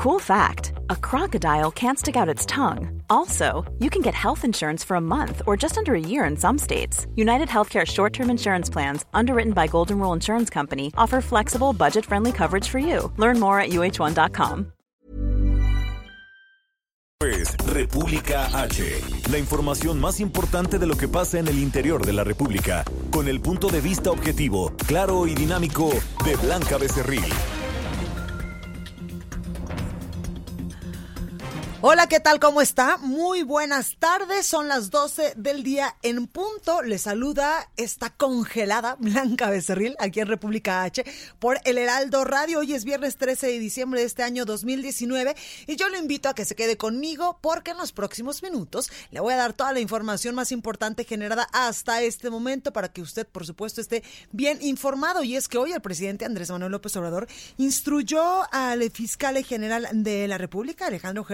Cool fact a crocodile can't stick out its tongue. Also, you can get health insurance for a month or just under a year in some states. United Healthcare short term insurance plans, underwritten by Golden Rule Insurance Company, offer flexible, budget friendly coverage for you. Learn more at uh1.com. Es República H, la información más importante de lo que pasa en el interior de la República, con el punto de vista objetivo, claro y dinámico de Blanca Becerril. Hola, ¿qué tal? ¿Cómo está? Muy buenas tardes. Son las 12 del día en punto. Le saluda esta congelada Blanca Becerril aquí en República H por El Heraldo Radio. Hoy es viernes 13 de diciembre de este año 2019 y yo lo invito a que se quede conmigo porque en los próximos minutos le voy a dar toda la información más importante generada hasta este momento para que usted, por supuesto, esté bien informado. Y es que hoy el presidente Andrés Manuel López Obrador instruyó al fiscal general de la República, Alejandro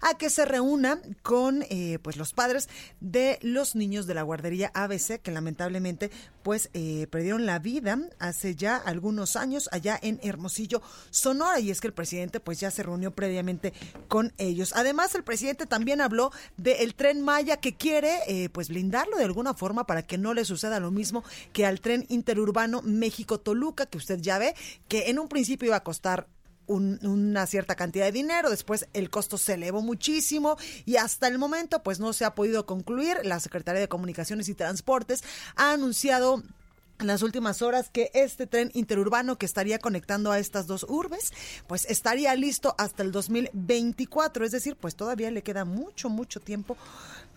A que se reúna con eh, pues los padres de los niños de la guardería ABC que lamentablemente pues eh, perdieron la vida hace ya algunos años allá en Hermosillo, Sonora y es que el presidente pues ya se reunió previamente con ellos. Además el presidente también habló del tren Maya que quiere eh, pues blindarlo de alguna forma para que no le suceda lo mismo que al tren interurbano México-Toluca que usted ya ve que en un principio iba a costar una cierta cantidad de dinero, después el costo se elevó muchísimo y hasta el momento pues no se ha podido concluir. La Secretaría de Comunicaciones y Transportes ha anunciado en las últimas horas que este tren interurbano que estaría conectando a estas dos urbes, pues estaría listo hasta el 2024, es decir, pues todavía le queda mucho, mucho tiempo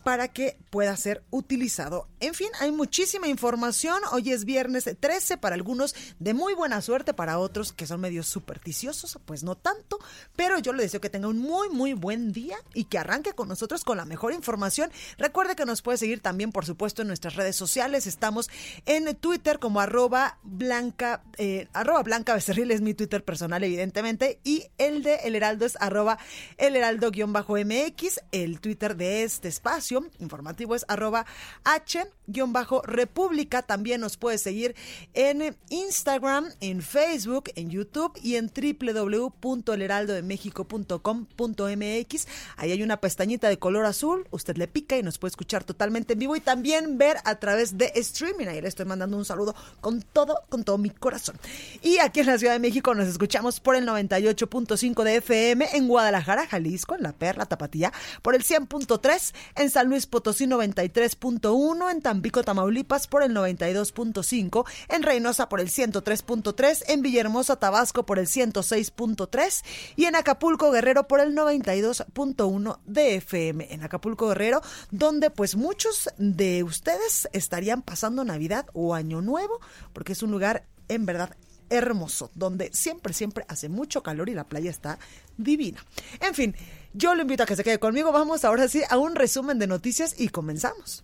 para que pueda ser utilizado. En fin, hay muchísima información. Hoy es viernes 13 para algunos de muy buena suerte, para otros que son medios supersticiosos, pues no tanto, pero yo le deseo que tenga un muy, muy buen día y que arranque con nosotros con la mejor información. Recuerde que nos puede seguir también, por supuesto, en nuestras redes sociales. Estamos en Twitter como arroba blanca, eh, arroba blanca becerril es mi Twitter personal, evidentemente, y el de El Heraldo es arroba el heraldo-mx, el Twitter de este espacio informativo es arroba h-república. También nos puede seguir en Instagram, en Facebook, en YouTube y en www.elheraldodemexico.com.mx. Ahí hay una pestañita de color azul. Usted le pica y nos puede escuchar totalmente en vivo y también ver a través de streaming. Ahí le estoy mandando un saludo con todo, con todo mi corazón. Y aquí en la Ciudad de México nos escuchamos por el 98.5 de FM, en Guadalajara, Jalisco, en La Perla, Tapatía, por el 100.3 en San Luis Potosí 93.1, en Tamaulipas por el 92.5, en Reynosa por el 103.3, en Villahermosa, Tabasco por el 106.3 y en Acapulco, Guerrero por el 92.1 de FM. En Acapulco, Guerrero, donde pues muchos de ustedes estarían pasando Navidad o Año Nuevo, porque es un lugar en verdad hermoso, donde siempre, siempre hace mucho calor y la playa está divina. En fin, yo lo invito a que se quede conmigo. Vamos ahora sí a un resumen de noticias y comenzamos.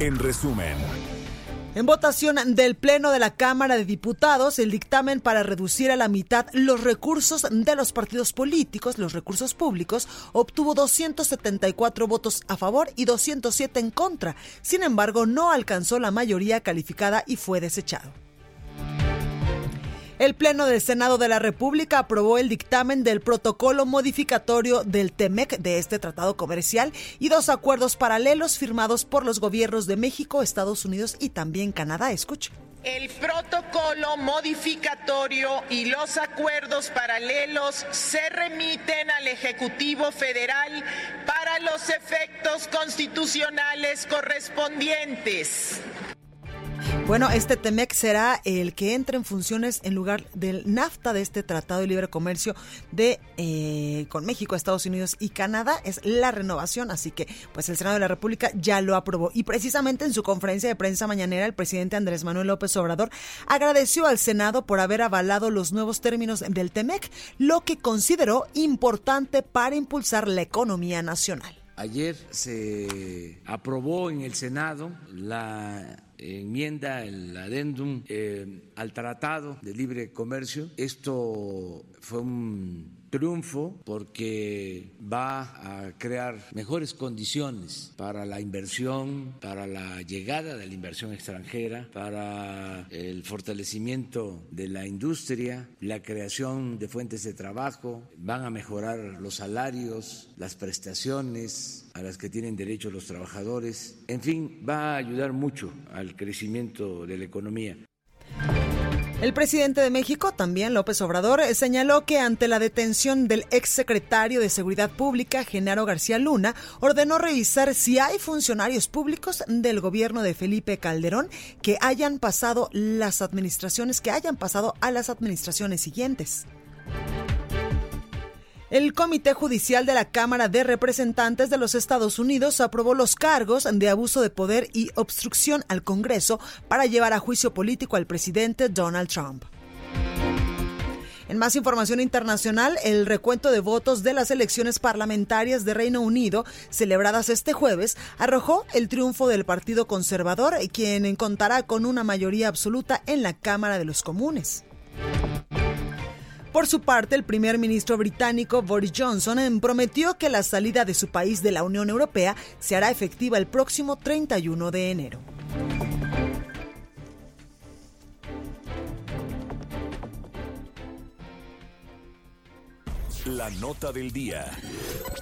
En resumen. En votación del Pleno de la Cámara de Diputados, el dictamen para reducir a la mitad los recursos de los partidos políticos, los recursos públicos, obtuvo 274 votos a favor y 207 en contra. Sin embargo, no alcanzó la mayoría calificada y fue desechado. El Pleno del Senado de la República aprobó el dictamen del protocolo modificatorio del TEMEC de este tratado comercial y dos acuerdos paralelos firmados por los gobiernos de México, Estados Unidos y también Canadá. Escuche. El protocolo modificatorio y los acuerdos paralelos se remiten al Ejecutivo Federal para los efectos constitucionales correspondientes. Bueno, este TEMEC será el que entre en funciones en lugar del NAFTA de este Tratado de Libre Comercio de eh, con México, Estados Unidos y Canadá. Es la renovación, así que pues el Senado de la República ya lo aprobó. Y precisamente en su conferencia de prensa mañanera, el presidente Andrés Manuel López Obrador agradeció al Senado por haber avalado los nuevos términos del TEMEC, lo que consideró importante para impulsar la economía nacional. Ayer se aprobó en el Senado la enmienda, el adendum eh, al Tratado de Libre Comercio. Esto fue un triunfo porque va a crear mejores condiciones para la inversión, para la llegada de la inversión extranjera, para el fortalecimiento de la industria, la creación de fuentes de trabajo, van a mejorar los salarios, las prestaciones a las que tienen derecho los trabajadores, en fin, va a ayudar mucho al crecimiento de la economía. El presidente de México, también López Obrador, señaló que ante la detención del exsecretario de Seguridad Pública, Genaro García Luna, ordenó revisar si hay funcionarios públicos del gobierno de Felipe Calderón que hayan pasado las administraciones, que hayan pasado a las administraciones siguientes. El Comité Judicial de la Cámara de Representantes de los Estados Unidos aprobó los cargos de abuso de poder y obstrucción al Congreso para llevar a juicio político al presidente Donald Trump. En más información internacional, el recuento de votos de las elecciones parlamentarias de Reino Unido, celebradas este jueves, arrojó el triunfo del Partido Conservador, quien contará con una mayoría absoluta en la Cámara de los Comunes. Por su parte, el primer ministro británico Boris Johnson prometió que la salida de su país de la Unión Europea se hará efectiva el próximo 31 de enero. La nota del día.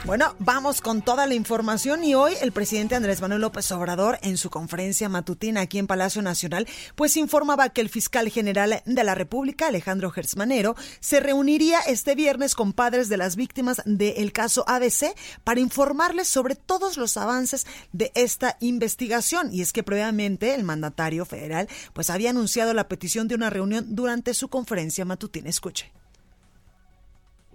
Bueno, vamos con toda la información y hoy el presidente Andrés Manuel López Obrador en su conferencia matutina aquí en Palacio Nacional pues informaba que el fiscal general de la República Alejandro Gersmanero se reuniría este viernes con padres de las víctimas del caso ABC para informarles sobre todos los avances de esta investigación y es que previamente el mandatario federal pues había anunciado la petición de una reunión durante su conferencia matutina. Escuche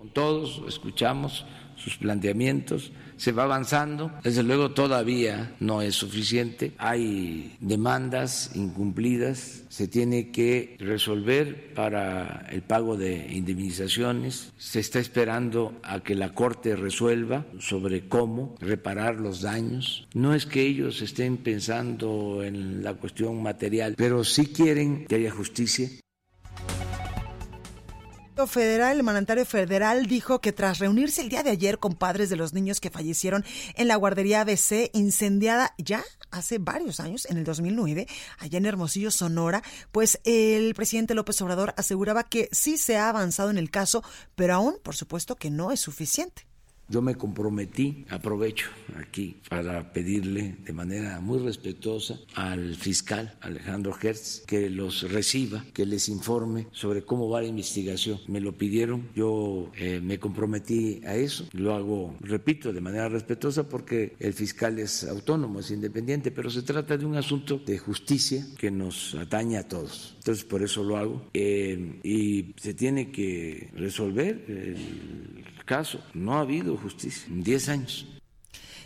con todos, escuchamos sus planteamientos, se va avanzando. Desde luego todavía no es suficiente, hay demandas incumplidas, se tiene que resolver para el pago de indemnizaciones, se está esperando a que la Corte resuelva sobre cómo reparar los daños. No es que ellos estén pensando en la cuestión material, pero sí quieren que haya justicia federal, el mandatario federal dijo que tras reunirse el día de ayer con padres de los niños que fallecieron en la guardería ABC incendiada ya hace varios años, en el 2009, allá en Hermosillo, Sonora, pues el presidente López Obrador aseguraba que sí se ha avanzado en el caso, pero aún, por supuesto, que no es suficiente. Yo me comprometí, aprovecho aquí para pedirle de manera muy respetuosa al fiscal Alejandro Hertz que los reciba, que les informe sobre cómo va la investigación. Me lo pidieron, yo eh, me comprometí a eso, lo hago, repito, de manera respetuosa porque el fiscal es autónomo, es independiente, pero se trata de un asunto de justicia que nos atañe a todos. Entonces por eso lo hago eh, y se tiene que resolver el caso. No ha habido justicia en 10 años.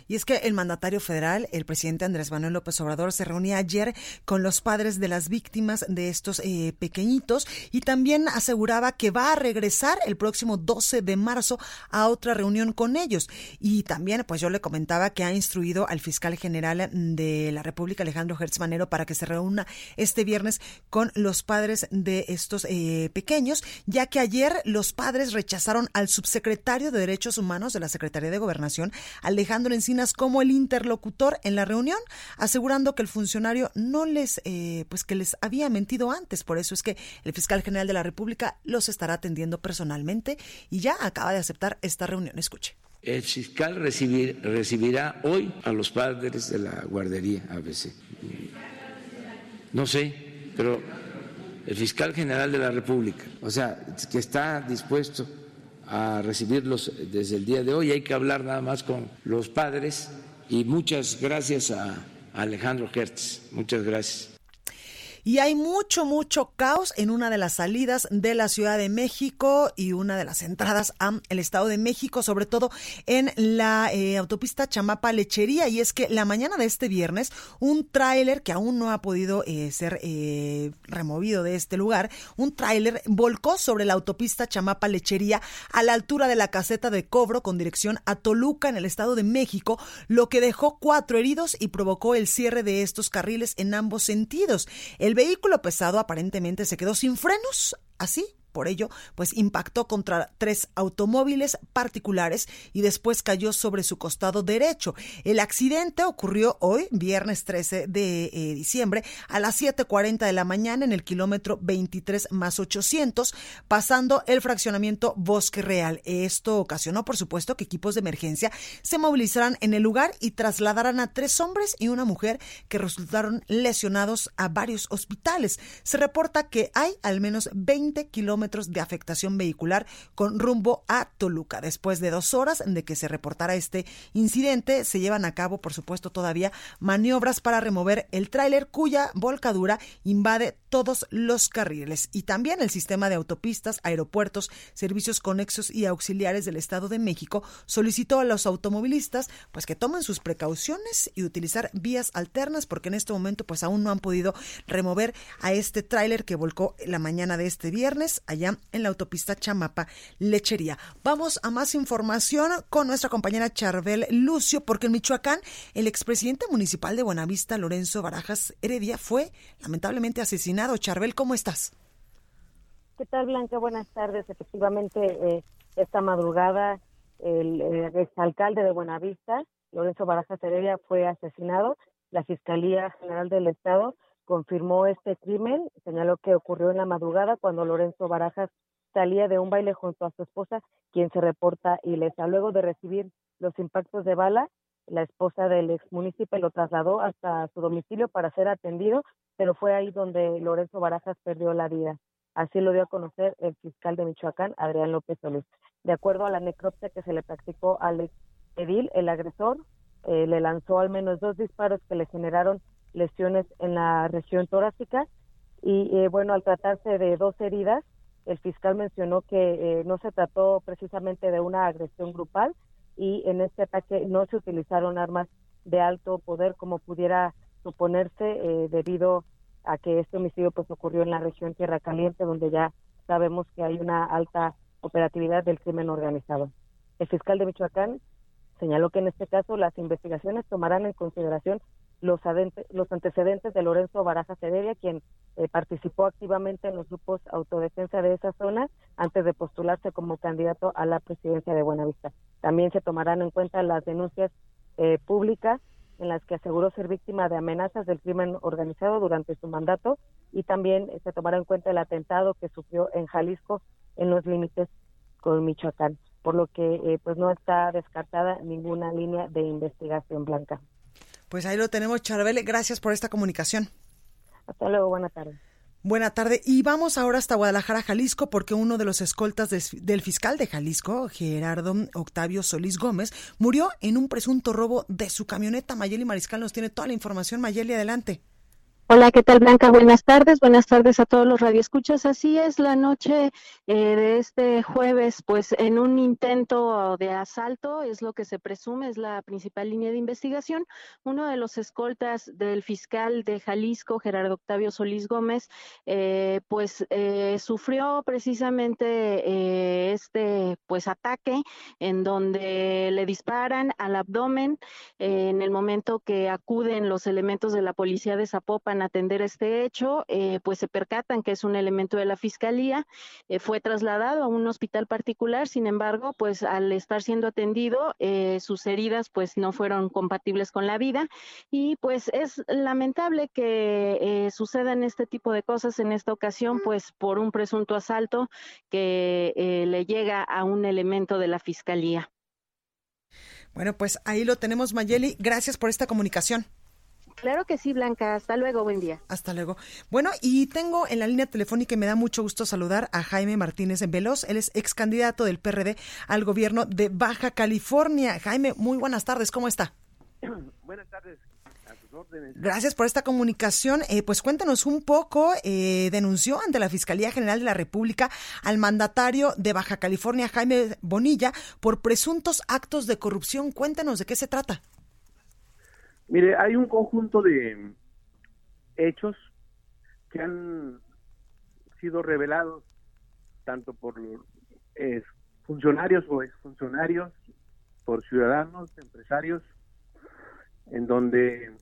Y es que el mandatario federal, el presidente Andrés Manuel López Obrador, se reunía ayer con los padres de las víctimas de estos eh, pequeñitos y también aseguraba que va a regresar el próximo 12 de marzo a otra reunión con ellos. Y también, pues yo le comentaba que ha instruido al fiscal general de la República, Alejandro Gertz Manero, para que se reúna este viernes con los padres de estos eh, pequeños, ya que ayer los padres rechazaron al subsecretario de Derechos Humanos de la Secretaría de Gobernación, Alejandro Encina como el interlocutor en la reunión, asegurando que el funcionario no les, eh, pues que les había mentido antes. Por eso es que el fiscal general de la República los estará atendiendo personalmente y ya acaba de aceptar esta reunión. Escuche. El fiscal recibirá hoy a los padres de la guardería ABC. No sé, pero el fiscal general de la República, o sea, que está dispuesto a recibirlos desde el día de hoy. Hay que hablar nada más con los padres y muchas gracias a Alejandro Hertz. Muchas gracias. Y hay mucho, mucho caos en una de las salidas de la Ciudad de México y una de las entradas al Estado de México, sobre todo en la eh, autopista Chamapa Lechería. Y es que la mañana de este viernes, un tráiler que aún no ha podido eh, ser eh, removido de este lugar, un tráiler volcó sobre la autopista Chamapa Lechería a la altura de la caseta de cobro con dirección a Toluca en el Estado de México, lo que dejó cuatro heridos y provocó el cierre de estos carriles en ambos sentidos. El vehículo pesado aparentemente se quedó sin frenos, así por ello, pues impactó contra tres automóviles particulares y después cayó sobre su costado derecho. El accidente ocurrió hoy, viernes 13 de eh, diciembre, a las 7.40 de la mañana en el kilómetro 23 más 800, pasando el fraccionamiento Bosque Real. Esto ocasionó, por supuesto, que equipos de emergencia se movilizaran en el lugar y trasladaran a tres hombres y una mujer que resultaron lesionados a varios hospitales. Se reporta que hay al menos 20 kilómetros de afectación vehicular con rumbo a Toluca. Después de dos horas de que se reportara este incidente, se llevan a cabo, por supuesto, todavía maniobras para remover el tráiler cuya volcadura invade todos los carriles y también el sistema de autopistas, aeropuertos, servicios conexos y auxiliares del Estado de México solicitó a los automovilistas pues que tomen sus precauciones y utilizar vías alternas porque en este momento pues aún no han podido remover a este tráiler que volcó la mañana de este viernes allá en la autopista Chamapa Lechería. Vamos a más información con nuestra compañera Charbel Lucio, porque en Michoacán el expresidente municipal de Buenavista, Lorenzo Barajas Heredia, fue lamentablemente asesinado. Charbel, ¿cómo estás? ¿Qué tal, Blanca? Buenas tardes. Efectivamente, eh, esta madrugada el, el exalcalde de Buenavista, Lorenzo Barajas Heredia, fue asesinado. La Fiscalía General del Estado confirmó este crimen, señaló que ocurrió en la madrugada cuando Lorenzo Barajas salía de un baile junto a su esposa, quien se reporta ilesa. Luego de recibir los impactos de bala, la esposa del ex municipio lo trasladó hasta su domicilio para ser atendido, pero fue ahí donde Lorenzo Barajas perdió la vida. Así lo dio a conocer el fiscal de Michoacán, Adrián López Solís. De acuerdo a la necropsia que se le practicó al edil, el agresor eh, le lanzó al menos dos disparos que le generaron lesiones en la región torácica y eh, bueno, al tratarse de dos heridas, el fiscal mencionó que eh, no se trató precisamente de una agresión grupal y en este ataque no se utilizaron armas de alto poder como pudiera suponerse eh, debido a que este homicidio pues ocurrió en la región Tierra Caliente donde ya sabemos que hay una alta operatividad del crimen organizado. El fiscal de Michoacán señaló que en este caso las investigaciones tomarán en consideración los, los antecedentes de Lorenzo Baraja Heredia, quien eh, participó activamente en los grupos autodefensa de esa zona antes de postularse como candidato a la presidencia de Buenavista. También se tomarán en cuenta las denuncias eh, públicas en las que aseguró ser víctima de amenazas del crimen organizado durante su mandato y también se tomará en cuenta el atentado que sufrió en Jalisco en los límites con Michoacán, por lo que eh, pues no está descartada ninguna línea de investigación blanca. Pues ahí lo tenemos, Charbel. Gracias por esta comunicación. Hasta luego, buena tarde. Buena tarde. Y vamos ahora hasta Guadalajara, Jalisco, porque uno de los escoltas del fiscal de Jalisco, Gerardo Octavio Solís Gómez, murió en un presunto robo de su camioneta. Mayeli Mariscal nos tiene toda la información. Mayeli, adelante. Hola, ¿qué tal Blanca? Buenas tardes, buenas tardes a todos los radioescuchas. Así es, la noche eh, de este jueves, pues en un intento de asalto, es lo que se presume, es la principal línea de investigación. Uno de los escoltas del fiscal de Jalisco, Gerardo Octavio Solís Gómez, eh, pues eh, sufrió precisamente este pues ataque en donde le disparan al abdomen en el momento que acuden los elementos de la policía de Zapopan atender este hecho, eh, pues se percatan que es un elemento de la fiscalía, eh, fue trasladado a un hospital particular, sin embargo, pues al estar siendo atendido, eh, sus heridas pues no fueron compatibles con la vida y pues es lamentable que sucedan este tipo de cosas en esta ocasión, pues por un presunto asalto que le llega a un elemento de la fiscalía. Bueno, pues ahí lo tenemos, Mayeli. Gracias por esta comunicación. Claro que sí, Blanca. Hasta luego, buen día. Hasta luego. Bueno, y tengo en la línea telefónica y me da mucho gusto saludar a Jaime Martínez en Veloz. Él es ex candidato del PRD al gobierno de Baja California. Jaime, muy buenas tardes. ¿Cómo está? buenas tardes. A sus Gracias por esta comunicación. Eh, pues cuéntanos un poco, eh, denunció ante la Fiscalía General de la República al mandatario de Baja California, Jaime Bonilla, por presuntos actos de corrupción. Cuéntanos de qué se trata. Mire, hay un conjunto de hechos que han sido revelados tanto por eh, funcionarios o exfuncionarios, por ciudadanos, empresarios, en donde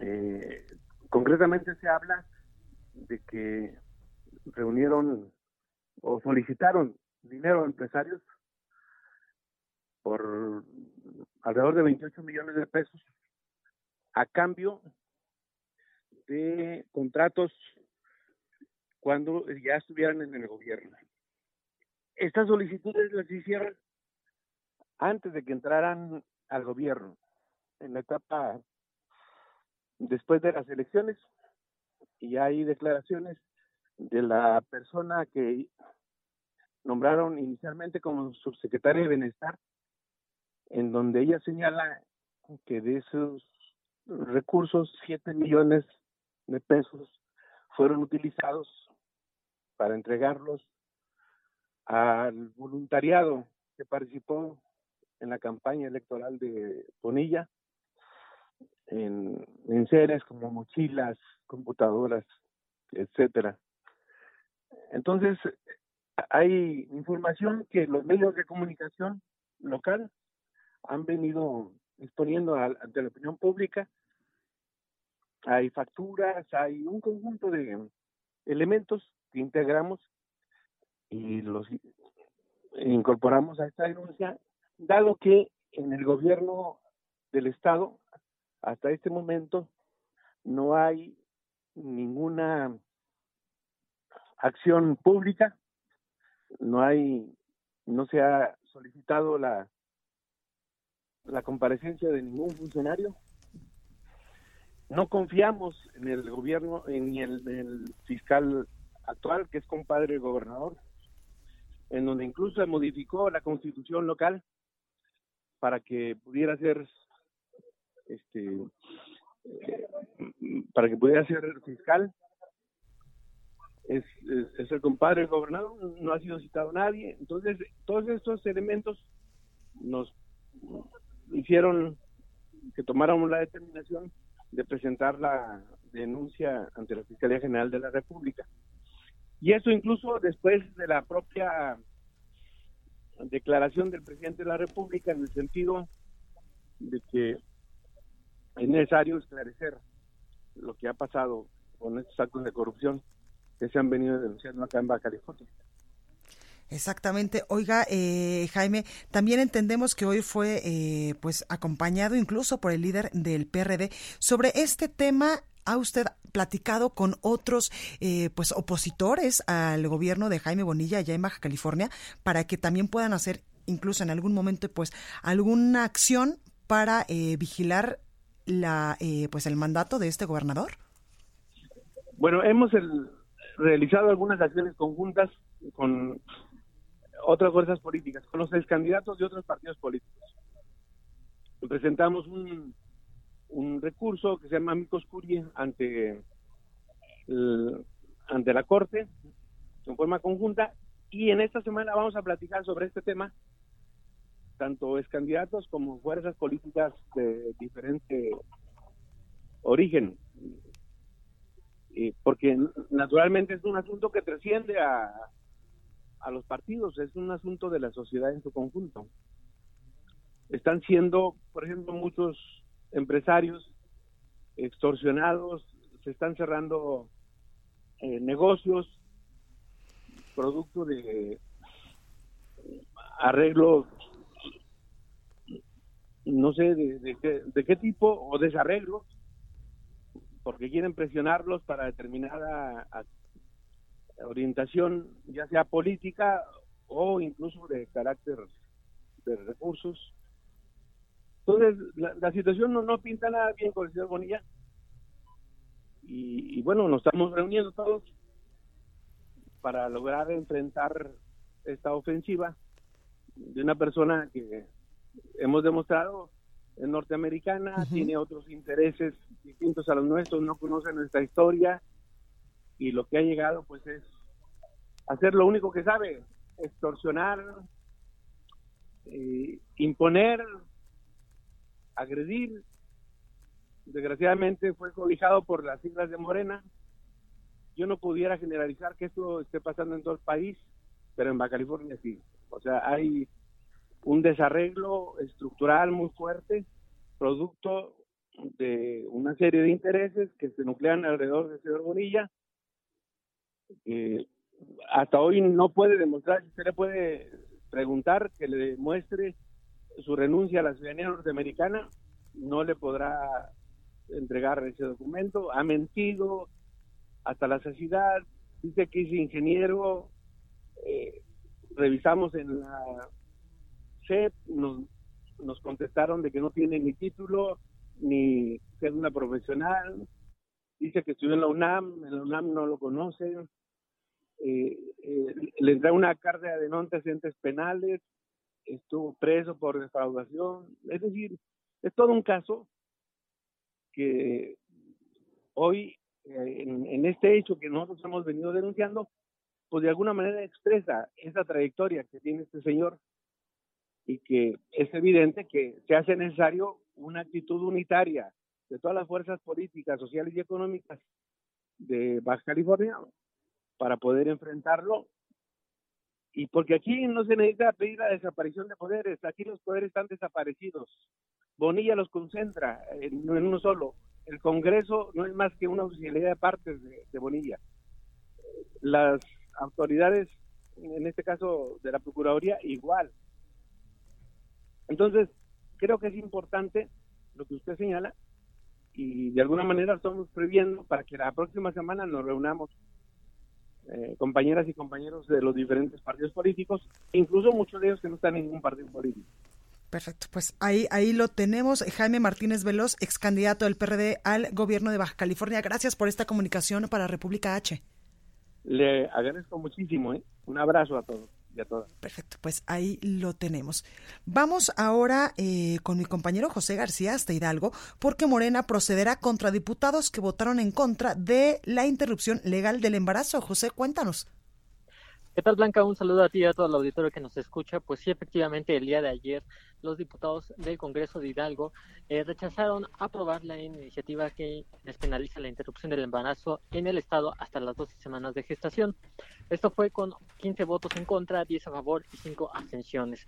eh, concretamente se habla de que reunieron o solicitaron dinero a empresarios por alrededor de 28 millones de pesos a cambio de contratos cuando ya estuvieran en el gobierno. Estas solicitudes las hicieron antes de que entraran al gobierno, en la etapa después de las elecciones, y hay declaraciones de la persona que nombraron inicialmente como subsecretaria de Bienestar, en donde ella señala que de esos recursos, 7 millones de pesos fueron utilizados para entregarlos al voluntariado que participó en la campaña electoral de Bonilla, en, en seres como mochilas, computadoras, etcétera. Entonces, hay información que los medios de comunicación local han venido exponiendo ante la opinión pública. Hay facturas, hay un conjunto de elementos que integramos y los incorporamos a esta denuncia, dado que en el gobierno del Estado, hasta este momento, no hay ninguna acción pública, no hay, no se ha solicitado la la comparecencia de ningún funcionario. No confiamos en el gobierno, en el, fiscal actual, que es compadre del gobernador, en donde incluso se modificó la constitución local para que pudiera ser este eh, para que pudiera ser fiscal es, es, el compadre del gobernador no ha sido citado nadie entonces todos estos elementos nos hicieron que tomáramos la determinación de presentar la denuncia ante la Fiscalía General de la República. Y eso incluso después de la propia declaración del presidente de la República en el sentido de que es necesario esclarecer lo que ha pasado con estos actos de corrupción que se han venido denunciando acá en Baja California. Exactamente. Oiga, eh, Jaime, también entendemos que hoy fue eh, pues acompañado incluso por el líder del PRD. Sobre este tema, ¿ha usted platicado con otros eh, pues opositores al gobierno de Jaime Bonilla allá en Baja California para que también puedan hacer incluso en algún momento pues alguna acción para vigilar la pues el mandato de este gobernador? Bueno, hemos realizado algunas acciones conjuntas con otras fuerzas políticas, con los candidatos de otros partidos políticos. Presentamos un, un recurso que se llama Amicus ante, ante la Corte en forma conjunta y en esta semana vamos a platicar sobre este tema, tanto es candidatos como fuerzas políticas de diferente origen. porque naturalmente es un asunto que trasciende a, a los partidos, es un asunto de la sociedad en su conjunto. Están siendo, por ejemplo, muchos empresarios extorsionados, se están cerrando eh, negocios producto de arreglos, no sé de, de, qué, tipo, o desarreglos, porque quieren presionarlos para determinada orientación ya sea política o incluso de carácter de recursos. Entonces, la, situación no, no pinta nada bien con el señor Bonilla. Y, bueno, nos estamos reuniendo todos para lograr enfrentar esta ofensiva de una persona que hemos demostrado norteamericana, tiene otros intereses distintos a los nuestros, no conoce nuestra historia y lo que ha llegado pues es hacer lo único que sabe, extorsionar, eh, imponer, agredir. Desgraciadamente fue cobijado por las siglas de Morena. Yo no pudiera generalizar que esto esté pasando en todo el país, pero en Baja California sí. O sea, hay un desarreglo estructural muy fuerte, producto de una serie de intereses que se nuclean alrededor del señor Bonilla. Eh, hasta hoy no puede demostrar, usted le puede preguntar que le demuestre su renuncia a la ciudadanía norteamericana, no le podrá entregar ese documento, ha mentido hasta la saciedad, dice que es ingeniero, eh, revisamos en la CEP, nos, nos contestaron de que no tiene ni título, ni es una profesional, dice que estudió en la UNAM, en la UNAM no lo conocen, eh, eh, les da una carga de no antecedentes penales, estuvo preso por defraudación, es decir, es todo un caso que hoy eh, en, en, este hecho que nosotros hemos venido denunciando, pues de alguna manera expresa esa trayectoria que tiene este señor y que es evidente que se hace necesario una actitud unitaria de todas las fuerzas políticas, sociales y económicas de Baja California para poder enfrentarlo. Y porque aquí no se necesita pedir la desaparición de poderes, aquí los poderes están desaparecidos. Bonilla los concentra en, uno solo. El Congreso no es más que una auxiliaridad de partes de, Bonilla. Las autoridades, en este caso de la Procuraduría, igual. Entonces, creo que es importante lo que usted señala y de alguna manera estamos previendo para que la próxima semana nos reunamos eh, compañeras y compañeros de los diferentes partidos políticos, incluso muchos de ellos que no están en ningún partido político. Perfecto, pues ahí, ahí lo tenemos. Jaime Martínez Veloz, ex candidato del PRD al gobierno de Baja California. Gracias por esta comunicación para República H. Le agradezco muchísimo. ¿eh? Un abrazo a todos. Perfecto, pues ahí lo tenemos. Vamos ahora eh, con mi compañero José García hasta Hidalgo, porque Morena procederá contra diputados que votaron en contra de la interrupción legal del embarazo. José, cuéntanos. ¿Qué tal, Blanca? Un saludo a ti y a todo el auditorio que nos escucha. Pues sí, efectivamente, el día de ayer los diputados del Congreso de Hidalgo eh, rechazaron aprobar la iniciativa que despenaliza la interrupción del embarazo en el Estado hasta las 12 semanas de gestación. Esto fue con 15 votos en contra, 10 a favor y 5 abstenciones.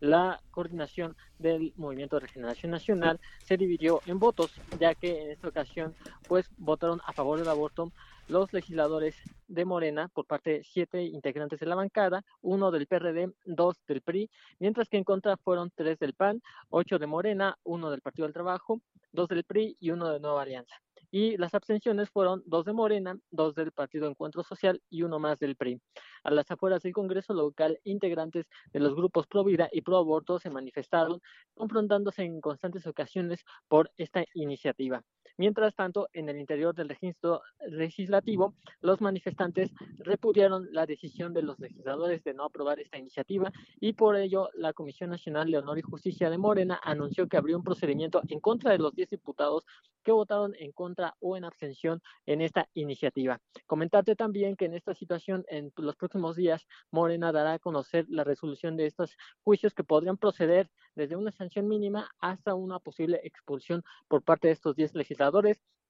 La coordinación del Movimiento de Regeneración Nacional se dividió en votos, ya que en esta ocasión pues votaron a favor del aborto los legisladores de Morena por parte de siete integrantes de la bancada, uno del PRD, dos del PRI, mientras que en contra fueron tres del PAN, ocho de Morena, uno del Partido del Trabajo, dos del PRI y uno de Nueva Alianza y las abstenciones fueron dos de Morena, dos del Partido Encuentro Social y uno más del PRI. A las afueras del Congreso local, integrantes de los grupos Pro Vida y Pro Aborto se manifestaron, confrontándose en constantes ocasiones por esta iniciativa. Mientras tanto, en el interior del registro legislativo, los manifestantes repudiaron la decisión de los legisladores de no aprobar esta iniciativa y por ello la Comisión Nacional de Honor y Justicia de Morena anunció que abrió un procedimiento en contra de los 10 diputados que votaron en contra o en abstención en esta iniciativa. Comentarte también que en esta situación, en los próximos días, Morena dará a conocer la resolución de estos juicios que podrían proceder desde una sanción mínima hasta una posible expulsión por parte de estos 10 legisladores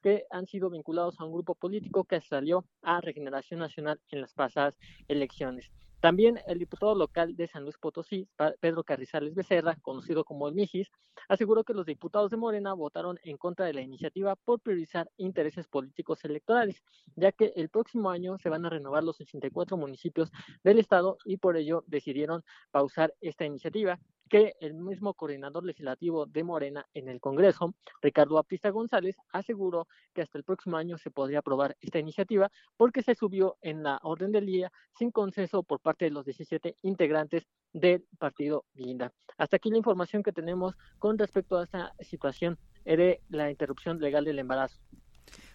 que han sido vinculados a un grupo político que salió a Regeneración Nacional en las pasadas elecciones. También el diputado local de San Luis Potosí, Pedro Carrizales Becerra, conocido como el Mijis, aseguró que los diputados de Morena votaron en contra de la iniciativa por priorizar intereses políticos electorales, ya que el próximo año se van a renovar los 84 municipios del estado y por ello decidieron pausar esta iniciativa que el mismo coordinador legislativo de Morena en el Congreso, Ricardo Apista González, aseguró que hasta el próximo año se podría aprobar esta iniciativa porque se subió en la orden del día sin consenso por parte de los 17 integrantes del partido Guinda. Hasta aquí la información que tenemos con respecto a esta situación de la interrupción legal del embarazo.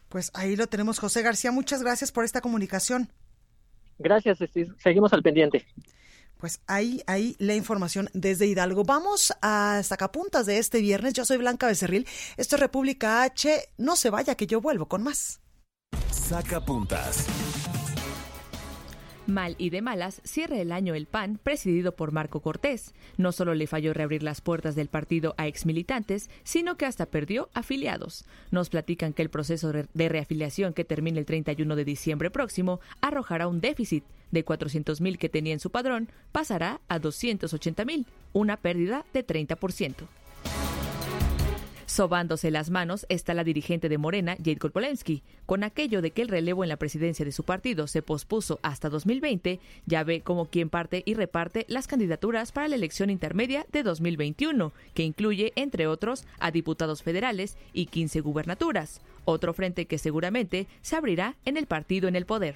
Pues ahí lo tenemos, José García. Muchas gracias por esta comunicación. Gracias, seguimos al pendiente. Pues ahí, ahí la información desde Hidalgo. Vamos a sacapuntas de este viernes. Yo soy Blanca Becerril. Esto es República H. No se vaya que yo vuelvo con más. Sacapuntas. Mal y de malas cierra el año el PAN, presidido por Marco Cortés. No solo le falló reabrir las puertas del partido a exmilitantes, sino que hasta perdió afiliados. Nos platican que el proceso de reafiliación que termina el 31 de diciembre próximo arrojará un déficit de 400 mil que tenía en su padrón, pasará a 280 mil, una pérdida de 30%. Sobándose las manos está la dirigente de Morena, Jade Kolpolensky. Con aquello de que el relevo en la presidencia de su partido se pospuso hasta 2020, ya ve como quien parte y reparte las candidaturas para la elección intermedia de 2021, que incluye, entre otros, a diputados federales y 15 gubernaturas. Otro frente que seguramente se abrirá en el partido en el poder.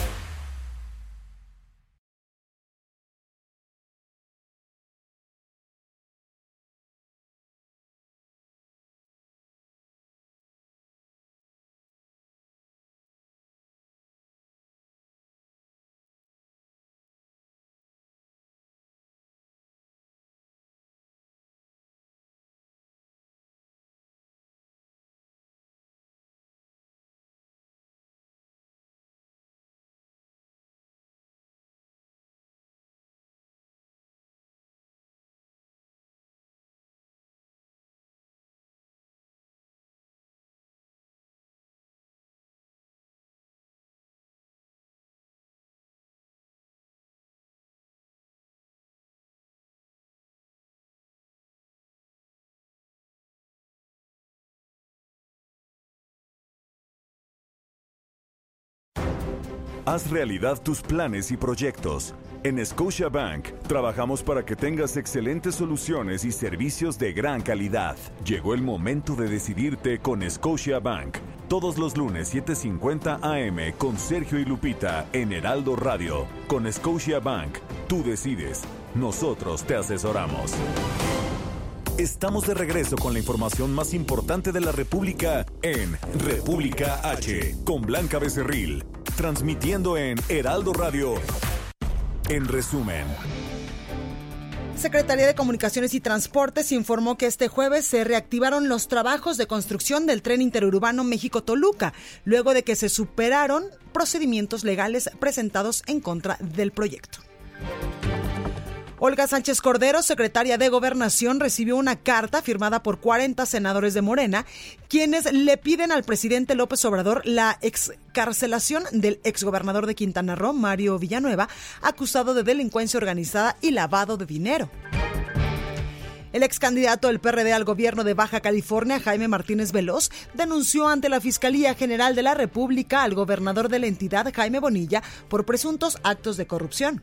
Haz realidad tus planes y proyectos. En Scotiabank trabajamos para que tengas excelentes soluciones y servicios de gran calidad. Llegó el momento de decidirte con Scotiabank. Todos los lunes 7:50 AM con Sergio y Lupita en Heraldo Radio. Con Scotiabank, tú decides. Nosotros te asesoramos. Estamos de regreso con la información más importante de la República en República H con Blanca Becerril transmitiendo en Heraldo Radio. En resumen. Secretaría de Comunicaciones y Transportes informó que este jueves se reactivaron los trabajos de construcción del tren interurbano México-Toluca, luego de que se superaron procedimientos legales presentados en contra del proyecto. Olga Sánchez Cordero, secretaria de Gobernación, recibió una carta firmada por 40 senadores de Morena, quienes le piden al presidente López Obrador la excarcelación del exgobernador de Quintana Roo, Mario Villanueva, acusado de delincuencia organizada y lavado de dinero. El ex candidato del PRD al gobierno de Baja California, Jaime Martínez Veloz, denunció ante la Fiscalía General de la República al gobernador de la entidad, Jaime Bonilla, por presuntos actos de corrupción.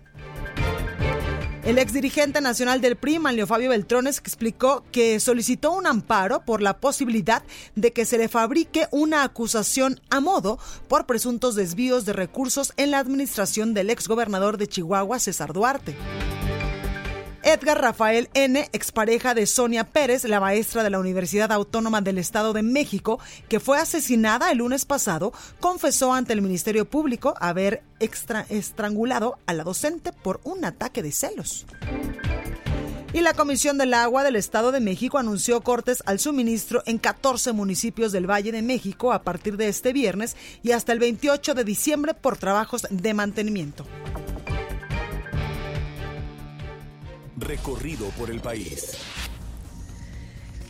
El exdirigente nacional del PRI, Manlio Fabio Beltrones, explicó que solicitó un amparo por la posibilidad de que se le fabrique una acusación a modo por presuntos desvíos de recursos en la administración del exgobernador de Chihuahua, César Duarte. Edgar Rafael N., expareja de Sonia Pérez, la maestra de la Universidad Autónoma del Estado de México, que fue asesinada el lunes pasado, confesó ante el Ministerio Público haber estrangulado a la docente por un ataque de celos. Y la Comisión del Agua del Estado de México anunció cortes al suministro en 14 municipios del Valle de México a partir de este viernes y hasta el 28 de diciembre por trabajos de mantenimiento. Recorrido por el país.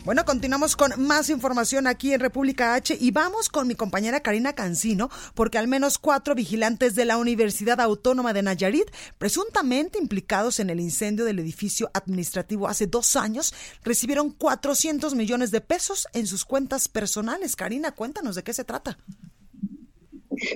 Bueno, continuamos con más información aquí en República H y vamos con mi compañera Karina Cancino, porque al menos cuatro vigilantes de la Universidad Autónoma de Nayarit, presuntamente implicados en el incendio del edificio administrativo hace dos años, recibieron 400 millones de pesos en sus cuentas personales. Karina, cuéntanos de qué se trata.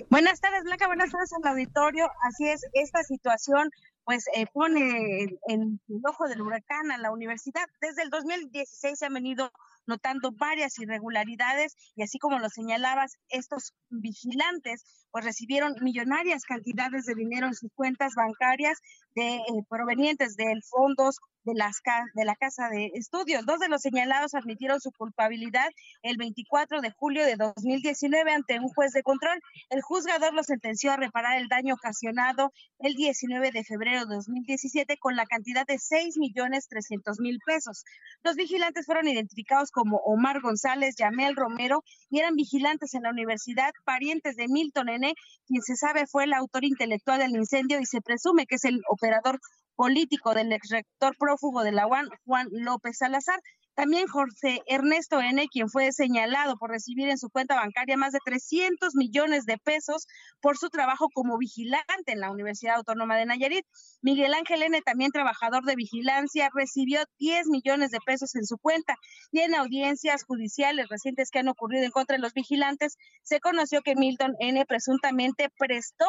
Buenas tardes, Blanca. Buenas tardes al auditorio. Así es, esta situación pues eh, pone en, el ojo del huracán a la universidad. Desde el 2016 se han venido notando varias irregularidades y así como lo señalabas, estos vigilantes pues recibieron millonarias cantidades de dinero en sus cuentas bancarias de, eh, provenientes de fondos de, las, de la Casa de Estudios. Dos de los señalados admitieron su culpabilidad el 24 de julio de 2019 ante un juez de control. El juzgador los sentenció a reparar el daño ocasionado el 19 de febrero de 2017 con la cantidad de 6 millones 300 mil pesos. Los vigilantes fueron identificados como Omar González, Yamel Romero y eran vigilantes en la universidad, parientes de Milton N., quien se sabe fue el autor intelectual del incendio y se presume que es el operador político del ex rector prófugo de la UAN, Juan López Salazar. También Jorge Ernesto N., quien fue señalado por recibir en su cuenta bancaria más de 300 millones de pesos por su trabajo como vigilante en la Universidad Autónoma de Nayarit. Miguel Ángel N., también trabajador de vigilancia, recibió 10 millones de pesos en su cuenta. Y en audiencias judiciales recientes que han ocurrido en contra de los vigilantes, se conoció que Milton N. presuntamente prestó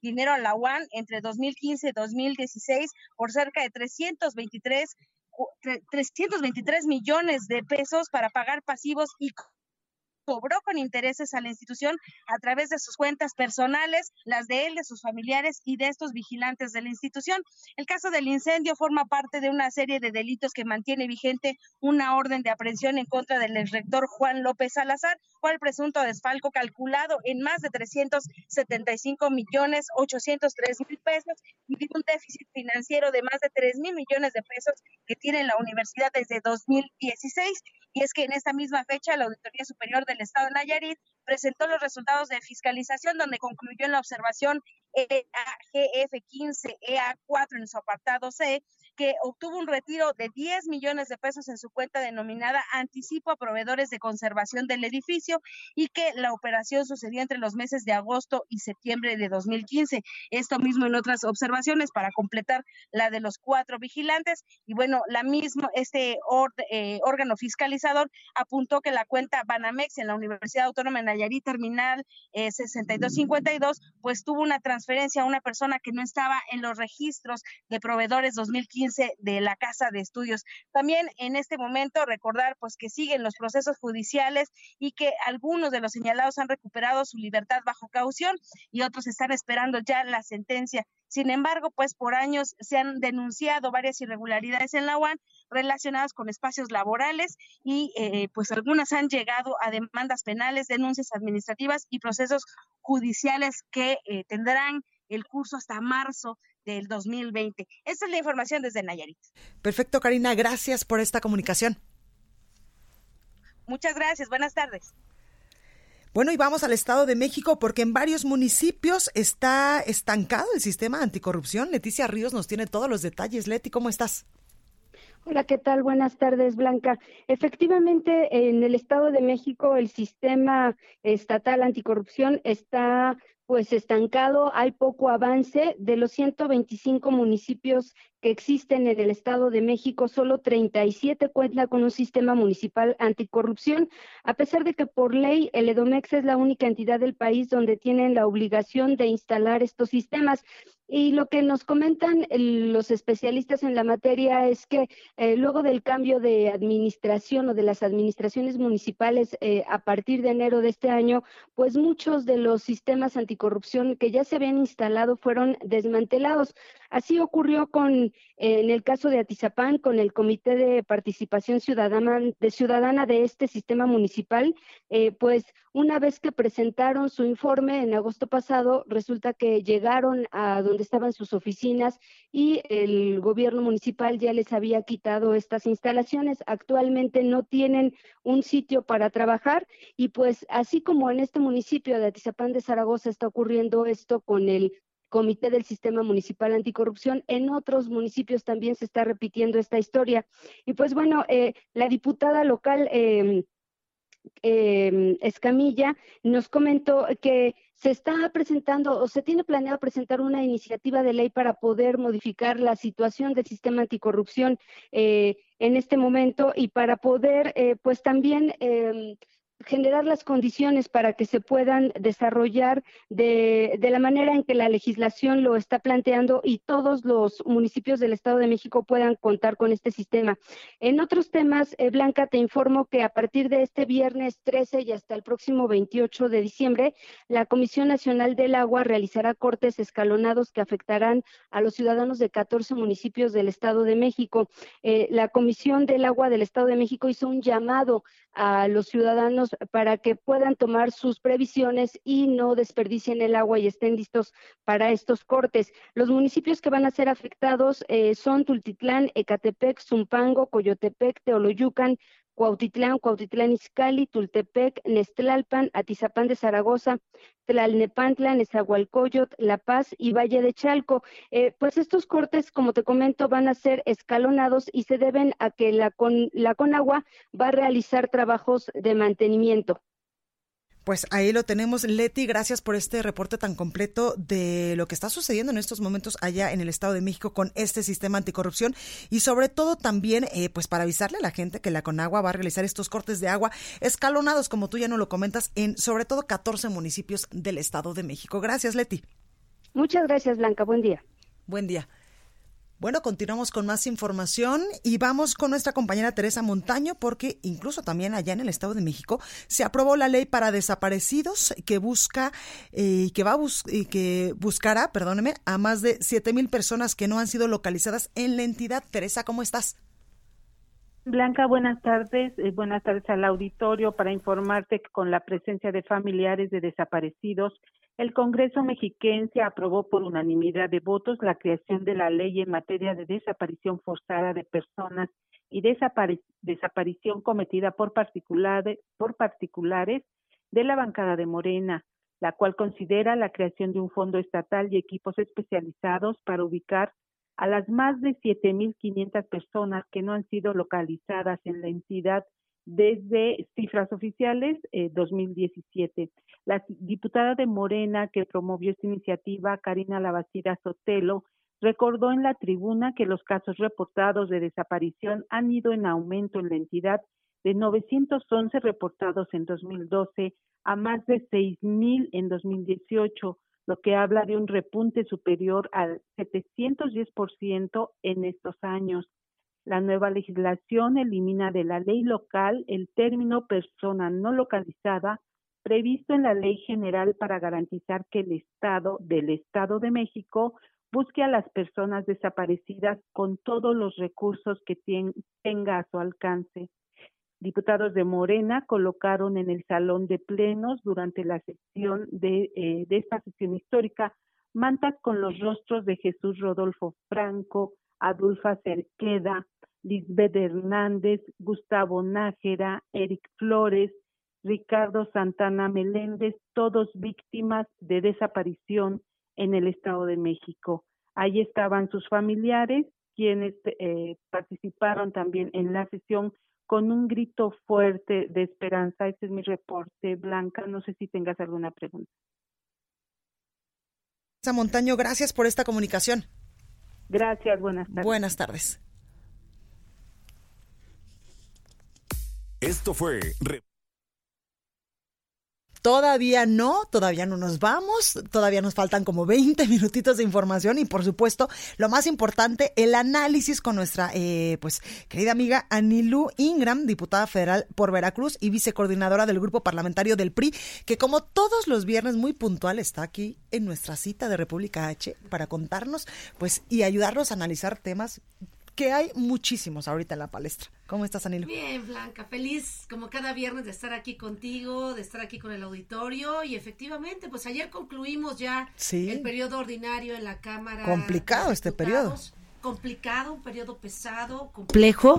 dinero a la UAN entre 2015 y 2016 por cerca de 323 323 millones de pesos para pagar pasivos y cobró con intereses a la institución a través de sus cuentas personales, las de él, de sus familiares y de estos vigilantes de la institución. El caso del incendio forma parte de una serie de delitos que mantiene vigente una orden de aprehensión en contra del rector Juan López Salazar por el presunto desfalco calculado en más de 375 millones 803 mil pesos y un déficit financiero de más de 3 mil millones de pesos que tiene la universidad desde 2016. Y es que en esta misma fecha la Auditoría Superior del Estado de Nayarit presentó los resultados de fiscalización donde concluyó en la observación EAGF15EA4 en su apartado C que obtuvo un retiro de 10 millones de pesos en su cuenta denominada anticipo a proveedores de conservación del edificio y que la operación sucedió entre los meses de agosto y septiembre de 2015. Esto mismo en otras observaciones para completar la de los cuatro vigilantes y bueno, la misma este eh, órgano fiscalizador apuntó que la cuenta Banamex en la Universidad Autónoma de Nayarit terminal 6252 eh, pues tuvo una transferencia a una persona que no estaba en los registros de proveedores 2015 de la Casa de Estudios. También en este momento recordar pues que siguen los procesos judiciales y que algunos de los señalados han recuperado su libertad bajo caución y otros están esperando ya la sentencia. Sin embargo, pues por años se han denunciado varias irregularidades en la UAN relacionadas con espacios laborales y eh, pues algunas han llegado a demandas penales, denuncias administrativas y procesos judiciales que eh, tendrán el curso hasta marzo del 2020. Esta es la información desde Nayarit. Perfecto, Karina, gracias por esta comunicación. Muchas gracias, buenas tardes. Bueno, y vamos al Estado de México porque en varios municipios está estancado el sistema anticorrupción. Leticia Ríos nos tiene todos los detalles. Leti, ¿cómo estás? Hola, ¿qué tal? Buenas tardes, Blanca. Efectivamente, en el Estado de México el sistema estatal anticorrupción está pues estancado, hay poco avance. De los 125 municipios que existen en el Estado de México, solo 37 cuenta con un sistema municipal anticorrupción, a pesar de que por ley el EDOMEX es la única entidad del país donde tienen la obligación de instalar estos sistemas. Y lo que nos comentan los especialistas en la materia es que eh, luego del cambio de administración o de las administraciones municipales eh, a partir de enero de este año, pues muchos de los sistemas anticorrupción que ya se habían instalado fueron desmantelados. Así ocurrió con en el caso de Atizapán, con el Comité de Participación Ciudadana de, Ciudadana de este sistema municipal, eh, pues una vez que presentaron su informe en agosto pasado, resulta que llegaron a donde estaban sus oficinas y el gobierno municipal ya les había quitado estas instalaciones. Actualmente no tienen un sitio para trabajar y pues así como en este municipio de Atizapán de Zaragoza está ocurriendo esto con el Comité del Sistema Municipal Anticorrupción. En otros municipios también se está repitiendo esta historia. Y pues bueno, eh, la diputada local eh, Escamilla nos comentó que se está presentando o se tiene planeado presentar una iniciativa de ley para poder modificar la situación del sistema anticorrupción eh, en este momento y para poder, pues también generar las condiciones para que se puedan desarrollar de, de, la manera en que la legislación lo está planteando y todos los municipios del Estado de México puedan contar con este sistema. En otros temas, eh, Blanca, te informo que a partir de este viernes 13 y hasta el próximo 28 de diciembre, la Comisión Nacional del Agua realizará cortes escalonados que afectarán a los ciudadanos de 14 municipios del Estado de México. Eh, la Comisión del Agua del Estado de México hizo un llamado a los ciudadanos para que puedan tomar sus previsiones y no desperdicien el agua y estén listos para estos cortes. Los municipios que van a ser afectados eh, son Tultitlán, Ecatepec, Zumpango, Coyotepec, Teoloyucan, Cuautitlán, Cuautitlán Izcalli, Tultepec, Nestlalpan, Atizapán de Zaragoza, Tlalnepantla, Nezahualcóyotl, La Paz y Valle de Chalco. Eh, pues estos cortes, como te comento, van a ser escalonados y se deben a que la, con, la Conagua va a realizar trabajos de mantenimiento. Pues ahí lo tenemos, Leti. Gracias por este reporte tan completo de lo que está sucediendo en estos momentos allá en el Estado de México con este sistema anticorrupción y sobre todo también, eh, pues para avisarle a la gente que la Conagua va a realizar estos cortes de agua escalonados, como tú ya no lo comentas, en sobre todo 14 municipios del Estado de México. Gracias, Leti. Muchas gracias, Blanca. Buen día. Buen día. Bueno, continuamos con más información y vamos con nuestra compañera Teresa Montaño porque incluso también allá en el Estado de México se aprobó la ley para desaparecidos que busca eh, que va y que buscará, perdóneme, a más de siete mil personas que no han sido localizadas en la entidad. Teresa, ¿cómo estás? Blanca, buenas tardes. Eh, buenas tardes al auditorio para informarte que con la presencia de familiares de desaparecidos el Congreso mexiquense aprobó por unanimidad de votos la creación de la ley en materia de desaparición forzada de personas y desaparición cometida por particulares, por particulares de la bancada de Morena, la cual considera la creación de un fondo estatal y equipos especializados para ubicar a las más de 7.500 personas que no han sido localizadas en la entidad desde cifras oficiales eh, 2017. La diputada de Morena que promovió esta iniciativa, Karina Lavacira Sotelo, recordó en la tribuna que los casos reportados de desaparición han ido en aumento en la entidad de 911 reportados en 2012 a más de 6.000 en 2018, lo que habla de un repunte superior al 710% en estos años. La nueva legislación elimina de la ley local el término persona no localizada previsto en la Ley General para garantizar que el Estado del Estado de México busque a las personas desaparecidas con todos los recursos que tenga a su alcance. Diputados de Morena colocaron en el salón de plenos durante la sesión de, eh, de esta sesión histórica mantas con los rostros de Jesús Rodolfo Franco, Adulfa Cerqueda, Lisbeth Hernández, Gustavo Nájera, Eric Flores, Ricardo Santana Meléndez, todos víctimas de desaparición en el Estado de México. Ahí estaban sus familiares, quienes eh, participaron también en la sesión con un grito fuerte de esperanza. Este es mi reporte, Blanca. No sé si tengas alguna pregunta. Montaño, gracias por esta comunicación. Gracias, buenas tardes. Buenas tardes. Esto fue... Todavía no, todavía no nos vamos, todavía nos faltan como 20 minutitos de información y por supuesto, lo más importante, el análisis con nuestra eh, pues querida amiga Anilú Ingram, diputada federal por Veracruz y vicecoordinadora del grupo parlamentario del PRI, que como todos los viernes muy puntual está aquí en nuestra cita de República H para contarnos pues y ayudarnos a analizar temas que hay muchísimos ahorita en la palestra. ¿Cómo estás, Anilo? Bien, Blanca, feliz como cada viernes de estar aquí contigo, de estar aquí con el auditorio y efectivamente, pues ayer concluimos ya el periodo ordinario en la Cámara. Complicado este periodo. Complicado, un periodo pesado, complejo,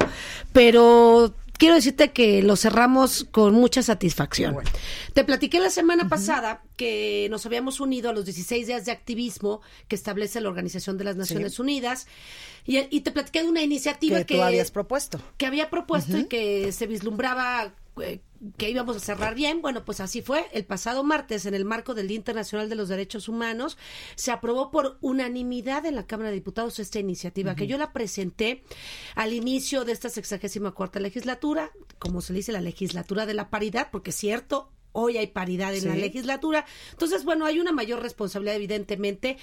pero quiero decirte que lo cerramos con mucha satisfacción. Te platiqué la semana pasada que nos habíamos unido a los 16 días de activismo que establece la Organización de las Naciones Unidas y, te platiqué de una iniciativa que, tú habías propuesto. Que había propuesto y que se vislumbraba eh, que íbamos a cerrar bien. Bueno, pues así fue. El pasado martes, en el marco del Día Internacional de los Derechos Humanos, se aprobó por unanimidad en la Cámara de Diputados esta iniciativa, que yo la presenté al inicio de esta sexagésima cuarta legislatura, como se dice, la legislatura de la paridad, porque es cierto, hoy hay paridad en la legislatura. Entonces, bueno, hay una mayor responsabilidad, evidentemente,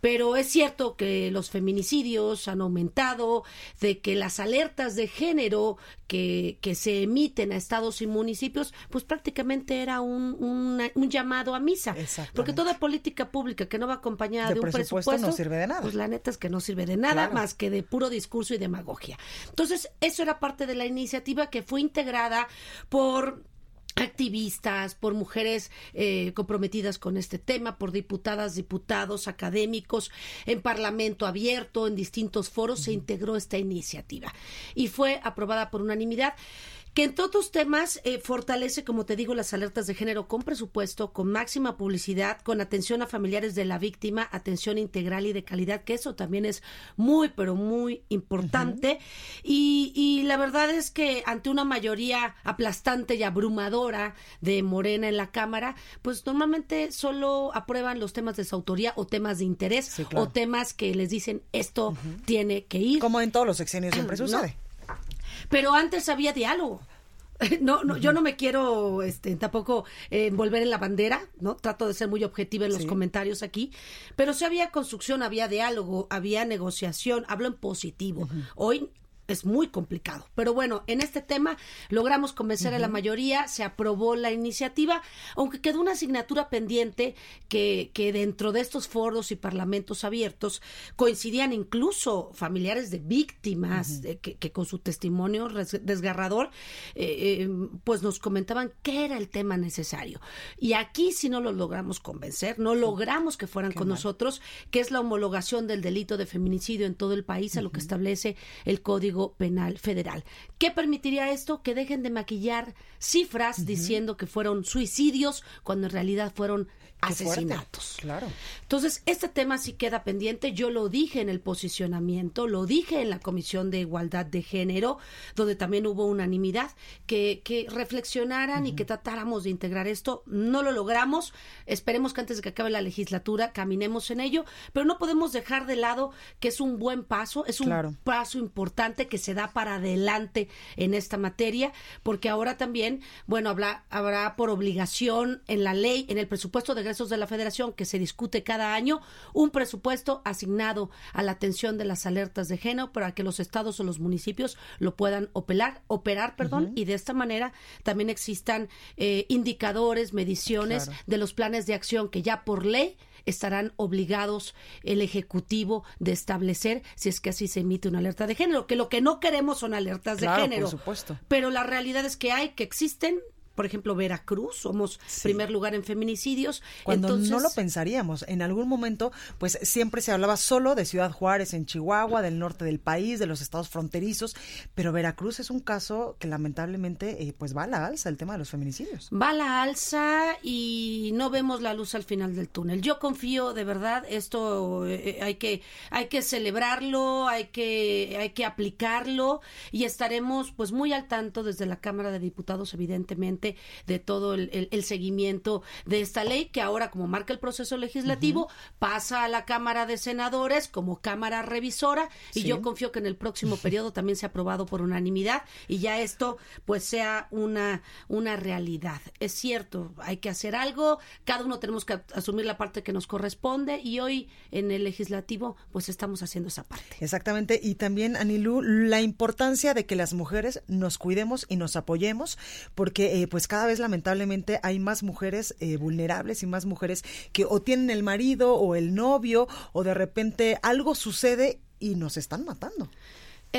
pero es cierto que los feminicidios han aumentado, de que las alertas de género que, que se emiten a estados y municipios, pues prácticamente era un, un llamado a misa. Porque toda política pública que no va acompañada de, un presupuesto, no sirve de nada. Pues la neta es que no sirve de nada más que de puro discurso y demagogia. Entonces, eso era parte de la iniciativa que fue integrada por activistas, por mujeres eh, comprometidas con este tema, por diputadas, diputados, académicos, en Parlamento abierto, en distintos foros, se integró esta iniciativa. Y fue aprobada por unanimidad que en todos temas eh, fortalece, como te digo, las alertas de género con presupuesto, con máxima publicidad, con atención a familiares de la víctima, atención integral y de calidad, que eso también es muy, pero muy importante. y, y la verdad es que ante una mayoría aplastante y abrumadora de Morena en la Cámara, pues normalmente solo aprueban los temas de su autoría o temas de interés o temas que les dicen esto tiene que ir. Como en todos los sexenios siempre sucede. Pero antes había diálogo. No, no, yo no me quiero este, tampoco eh, envolver en la bandera, ¿no? Trato de ser muy objetiva en los comentarios aquí, pero sí había construcción, había diálogo, había negociación, hablo en positivo. Hoy es muy complicado. Pero bueno, en este tema logramos convencer a la mayoría, se aprobó la iniciativa, aunque quedó una asignatura pendiente que, que dentro de estos foros y parlamentos abiertos coincidían incluso familiares de víctimas que, con su testimonio desgarrador, eh, eh, pues nos comentaban qué era el tema necesario. Y aquí sí no lo logramos convencer, no logramos que fueran con nosotros, que es la homologación del delito de feminicidio en todo el país, a lo que establece el Código Penal Federal. ¿Qué permitiría esto? Que dejen de maquillar cifras diciendo que fueron suicidios cuando en realidad fueron asesinatos. Claro. Entonces, este tema sí queda pendiente. Yo lo dije en el posicionamiento, lo dije en la Comisión de Igualdad de Género, donde también hubo unanimidad, que, que reflexionaran y que tratáramos de integrar esto. No lo logramos. Esperemos que antes de que acabe la legislatura caminemos en ello, pero no podemos dejar de lado que es un buen paso, es un paso importante que se da para adelante en esta materia, porque ahora también, bueno, habrá, habrá por obligación en la ley, en el presupuesto de de la Federación que se discute cada año, un presupuesto asignado a la atención de las alertas de género para que los estados o los municipios lo puedan operar, operar perdón, y de esta manera también existan eh, indicadores, mediciones de los planes de acción que ya por ley estarán obligados el Ejecutivo de establecer si es que así se emite una alerta de género, que lo que no queremos son alertas de género. Por supuesto. Pero la realidad es que hay, que existen, por ejemplo, Veracruz, somos primer lugar en feminicidios. Cuando no lo pensaríamos, en algún momento, pues siempre se hablaba solo de Ciudad Juárez en Chihuahua, del norte del país, de los estados fronterizos, pero Veracruz es un caso que lamentablemente eh, pues va a la alza el tema de los feminicidios. Va a la alza y no vemos la luz al final del túnel. Yo confío, de verdad, esto eh, hay que hay que celebrarlo, hay que hay que aplicarlo y estaremos pues muy al tanto desde la Cámara de Diputados, evidentemente de todo el, seguimiento de esta ley, que ahora, como marca el proceso legislativo, pasa a la Cámara de Senadores como Cámara Revisora, y yo confío que en el próximo periodo también sea aprobado por unanimidad y ya esto pues sea una, una realidad. Es cierto, hay que hacer algo, cada uno tenemos que asumir la parte que nos corresponde y hoy en el legislativo pues estamos haciendo esa parte. Exactamente, y también, Anilú, la importancia de que las mujeres nos cuidemos y nos apoyemos, porque eh, pues cada vez lamentablemente hay más mujeres eh, vulnerables y más mujeres que o tienen el marido o el novio o de repente algo sucede y nos están matando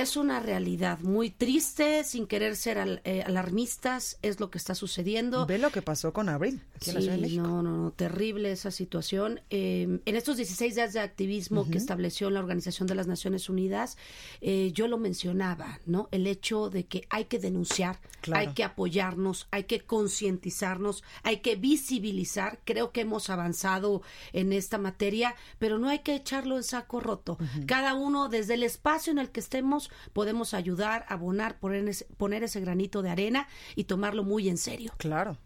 es una realidad muy triste, sin querer ser eh, alarmistas, es lo que está sucediendo. Ve lo que pasó con Abril, aquí en la Ciudad de México. No, no, no, terrible esa situación. Em, en estos 16 días de activismo que estableció la Organización de las Naciones Unidas, eh, yo lo mencionaba, ¿no? El hecho de que hay que denunciar, hay que apoyarnos, hay que concientizarnos, hay que visibilizar. Creo que hemos avanzado en esta materia, pero no hay que echarlo en saco roto. Cada uno, desde el espacio en el que estemos, podemos ayudar, abonar, poner ese, poner ese granito de arena y tomarlo muy en serio. Claro.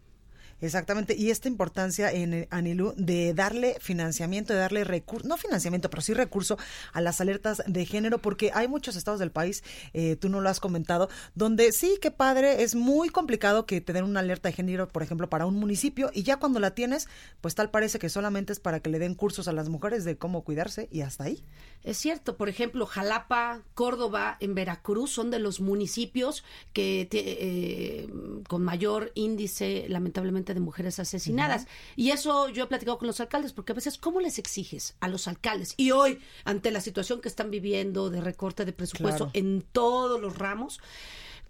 Exactamente, y esta importancia en eh, Anilú de darle financiamiento, de darle recurso, no financiamiento, pero sí recurso a las alertas de género, porque hay muchos estados del país, eh, tú no lo has comentado, donde sí, qué padre, es muy complicado que te den una alerta de género, por ejemplo, para un municipio, y ya cuando la tienes, pues tal parece que solamente es para que le den cursos a las mujeres de cómo cuidarse y hasta ahí. Es cierto, por ejemplo, Jalapa, Córdoba, en Veracruz son de los municipios que eh, con mayor índice, lamentablemente, de mujeres asesinadas. Y eso yo he platicado con los alcaldes, porque a veces, ¿cómo les exiges a los alcaldes? Y hoy, ante la situación que están viviendo de recorte de presupuesto en todos los ramos,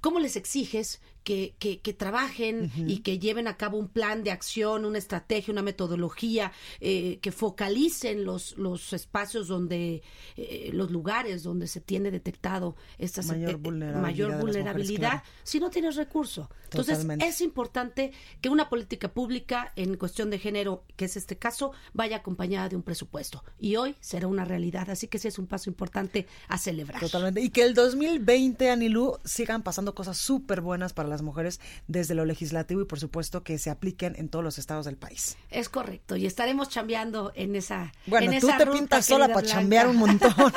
¿cómo les exiges que, que, trabajen y que lleven a cabo un plan de acción, una estrategia, una metodología, eh, que focalicen los, los espacios donde, eh, los lugares donde se tiene detectado esta mayor eh, vulnerabilidad, mayor vulnerabilidad si no tienes recurso. Entonces, es importante que una política pública en cuestión de género, que es este caso, vaya acompañada de un presupuesto. Y hoy será una realidad, así que sí es un paso importante a celebrar. Totalmente. Y que el 2020, Anilú, sigan pasando cosas súper buenas para las mujeres desde lo legislativo y por supuesto que se apliquen en todos los estados del país. Es correcto, y estaremos chambeando en esa Bueno, en tú esa te ruta, pintas sola para Blanca. chambear un montón.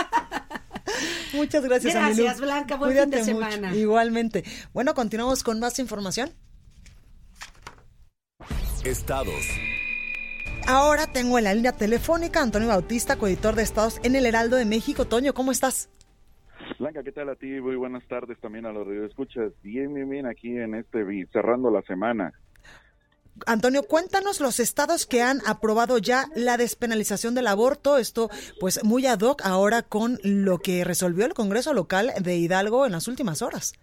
Muchas gracias, Gracias. Blanca. Buen fin de Cuídate mucho. semana. Igualmente. Bueno, continuamos con más información. Estados. Ahora tengo en la línea telefónica a Antonio Bautista, coeditor de Estados en el Heraldo de México. Toño, ¿cómo estás? Blanca, ¿qué tal a ti? Muy buenas tardes también a los radioescuchas. Bien, bien, bien, aquí en este, cerrando la semana. Antonio, cuéntanos los estados que han aprobado ya la despenalización del aborto. Esto, pues, muy ad hoc ahora con lo que resolvió el Congreso local de Hidalgo en las últimas horas.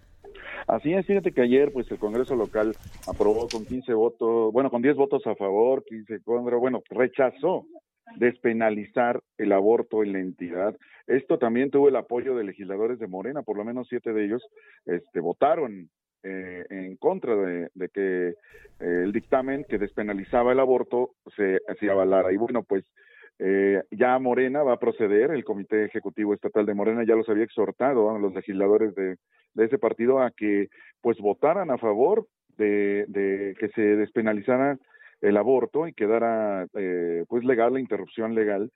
Así es, fíjate que ayer pues el Congreso local aprobó con 15 votos, bueno, con 10 votos a favor, 15 contra, bueno, rechazó despenalizar el aborto en la entidad. Esto también tuvo el apoyo de legisladores de Morena, por lo menos siete de ellos este, votaron eh, en contra de, que eh, el dictamen que despenalizaba el aborto se, se avalara. Y bueno, pues eh, ya Morena va a proceder, el Comité Ejecutivo Estatal de Morena ya los había exhortado a los legisladores de, de ese partido a que pues votaran a favor de, de que se despenalizara el aborto y quedara eh, pues legal la interrupción legal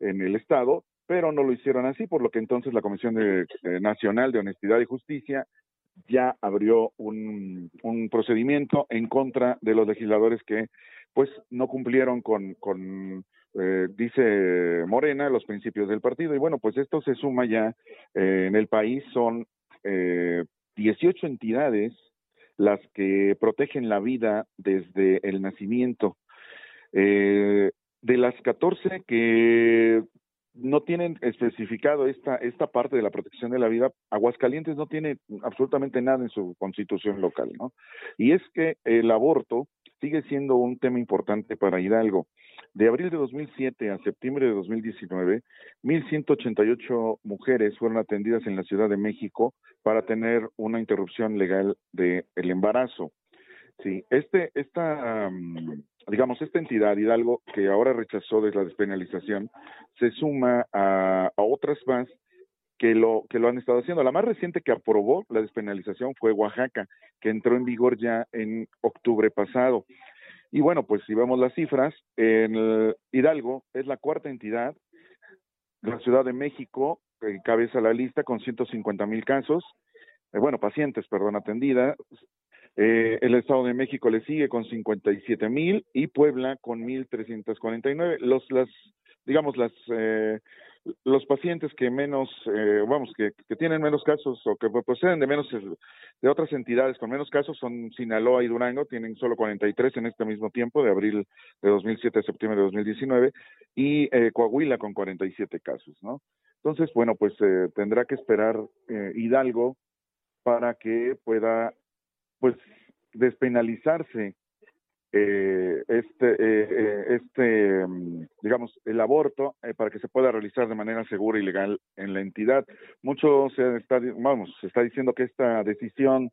en el Estado, pero no lo hicieron así, por lo que entonces la Comisión de- eh, Nacional de Honestidad y Justicia ya abrió un, un procedimiento en contra de los legisladores que pues no cumplieron con, con eh, dice Morena, los principios del partido. Y bueno, pues esto se suma ya eh, en el país, son eh, 18 entidades las que protegen la vida desde el nacimiento. Eh, de las 14 que no tienen especificado esta, esta parte de la protección de la vida, Aguascalientes no tiene absolutamente nada en su constitución local, ¿no? Y es que el aborto sigue siendo un tema importante para Hidalgo. De abril de 2007 a septiembre de 2019, 1.188 mujeres fueron atendidas en la Ciudad de México para tener una interrupción legal del embarazo. Sí, este, esta, um, digamos, esta entidad, Hidalgo, que ahora rechazó de la despenalización, se suma a, a otras más que lo, que lo han estado haciendo. La más reciente que aprobó la despenalización fue Oaxaca, que entró en vigor ya en octubre pasado. Y bueno, pues si vemos las cifras, en Hidalgo es la cuarta entidad, la Ciudad de México cabeza la lista con 150 mil casos, eh, bueno, pacientes, perdón, atendidas, eh, el Estado de México le sigue con 57 mil y Puebla con 1.349. Los, las, digamos, las, eh, los pacientes que menos, eh, vamos, que, que tienen menos casos o que proceden de menos, de otras entidades con menos casos son Sinaloa y Durango, tienen solo 43 en este mismo tiempo, de abril de 2007 a septiembre de 2019, y eh, Coahuila con 47 casos, ¿no? Entonces, bueno, pues eh, tendrá que esperar eh, Hidalgo para que pueda pues despenalizarse eh, este eh, eh, este mm, digamos el aborto eh, para que se pueda realizar de manera segura y legal en la entidad mucho se está vamos se está diciendo que esta decisión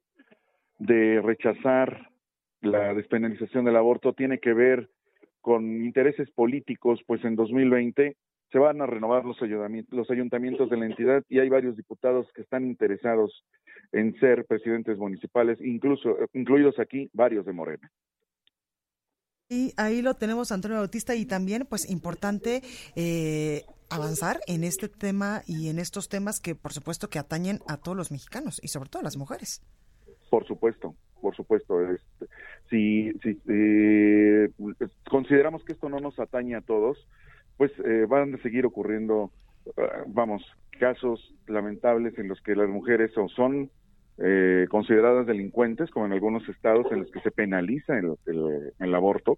de rechazar la despenalización del aborto tiene que ver con intereses políticos pues en 2020 se van a renovar los ayuntamientos, los ayuntamientos de la entidad y hay varios diputados que están interesados en ser presidentes municipales, incluso incluidos aquí varios de Morena. Y ahí lo tenemos, Antonio Bautista, y también, pues, importante eh, avanzar en este tema y en estos temas que, por supuesto, que atañen a todos los mexicanos y sobre todo a las mujeres. Por supuesto, por supuesto. Este, si, eh, consideramos que esto no nos atañe a todos, pues eh, van a seguir ocurriendo, uh, vamos, casos lamentables en los que las mujeres o son eh, consideradas delincuentes, como en algunos estados en los que se penaliza el, el, aborto,